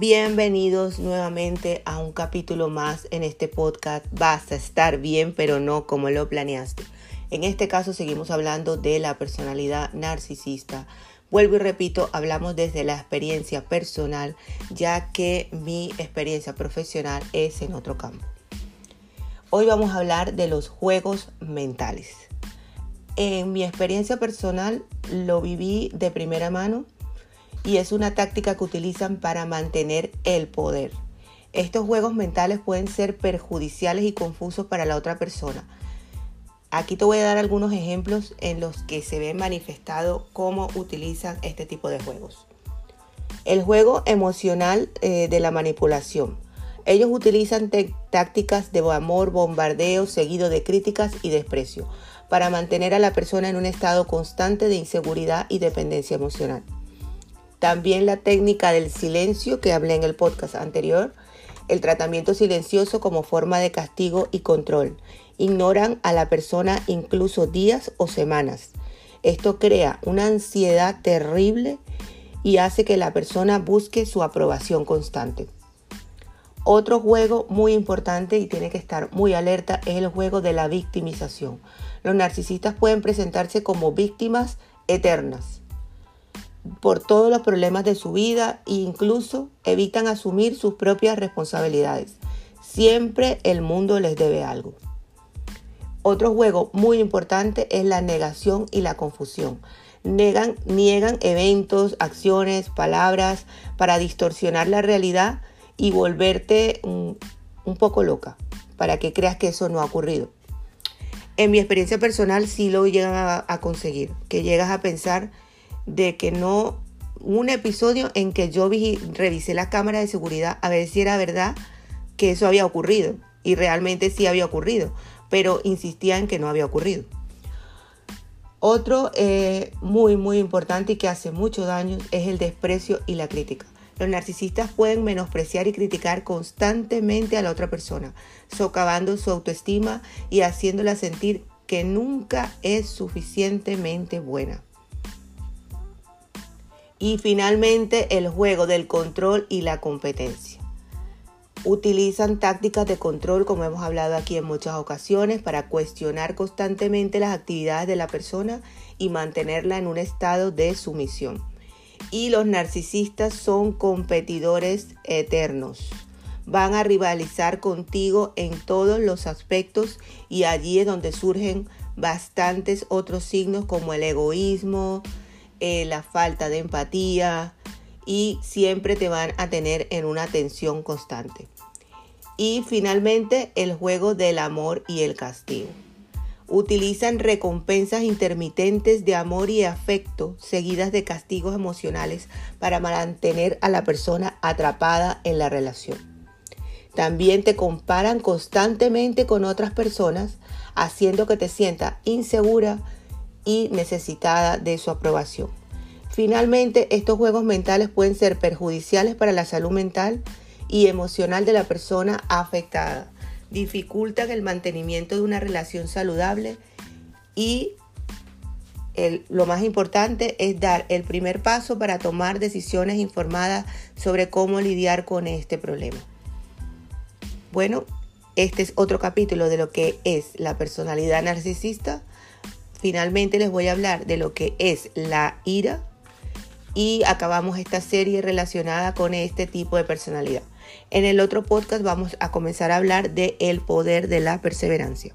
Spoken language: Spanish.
Bienvenidos nuevamente a un capítulo más en este podcast. Vas a estar bien, pero no como lo planeaste. En este caso seguimos hablando de la personalidad narcisista. Vuelvo y repito, hablamos desde la experiencia personal, ya que mi experiencia profesional es en otro campo. Hoy vamos a hablar de los juegos mentales. En mi experiencia personal lo viví de primera mano y es una táctica que utilizan para mantener el poder. Estos juegos mentales pueden ser perjudiciales y confusos para la otra persona. Aquí te voy a dar algunos ejemplos en los que se ve manifestado cómo utilizan este tipo de juegos. El juego emocional eh, de la manipulación. Ellos utilizan tácticas de amor, bombardeo, seguido de críticas y desprecio, para mantener a la persona en un estado constante de inseguridad y dependencia emocional. También la técnica del silencio que hablé en el podcast anterior, el tratamiento silencioso como forma de castigo y control. Ignoran a la persona incluso días o semanas. Esto crea una ansiedad terrible y hace que la persona busque su aprobación constante. Otro juego muy importante y tiene que estar muy alerta es el juego de la victimización. Los narcisistas pueden presentarse como víctimas eternas por todos los problemas de su vida e incluso evitan asumir sus propias responsabilidades. Siempre el mundo les debe algo. Otro juego muy importante es la negación y la confusión. Niegan eventos, acciones, palabras para distorsionar la realidad y volverte un, poco loca, para que creas que eso no ha ocurrido. En mi experiencia personal sí lo llegan a conseguir, que llegas a pensar de que no, un episodio en que yo vi, revisé la cámara de seguridad a ver si era verdad que eso había ocurrido. Y realmente sí había ocurrido, pero insistía en que no había ocurrido. Otro eh, muy, muy importante y que hace mucho daño es el desprecio y la crítica. Los narcisistas pueden menospreciar y criticar constantemente a la otra persona, socavando su autoestima y haciéndola sentir que nunca es suficientemente buena. Y finalmente el juego del control y la competencia. Utilizan tácticas de control, como hemos hablado aquí en muchas ocasiones, para cuestionar constantemente las actividades de la persona y mantenerla en un estado de sumisión. Y los narcisistas son competidores eternos. Van a rivalizar contigo en todos los aspectos y allí es donde surgen bastantes otros signos como el egoísmo, eh, la falta de empatía y siempre te van a tener en una tensión constante. Y finalmente el juego del amor y el castigo. Utilizan recompensas intermitentes de amor y afecto seguidas de castigos emocionales para mantener a la persona atrapada en la relación. También te comparan constantemente con otras personas, haciendo que te sientas insegura, y necesitada de su aprobación. Finalmente, estos juegos mentales pueden ser perjudiciales para la salud mental y emocional de la persona afectada. Dificultan el mantenimiento de una relación saludable y lo más importante es dar el primer paso para tomar decisiones informadas sobre cómo lidiar con este problema. Bueno, este es otro capítulo de lo que es la personalidad narcisista finalmente les voy a hablar de lo que es la ira y acabamos esta serie relacionada con este tipo de personalidad. En el otro podcast vamos a comenzar a hablar de el poder de la perseverancia.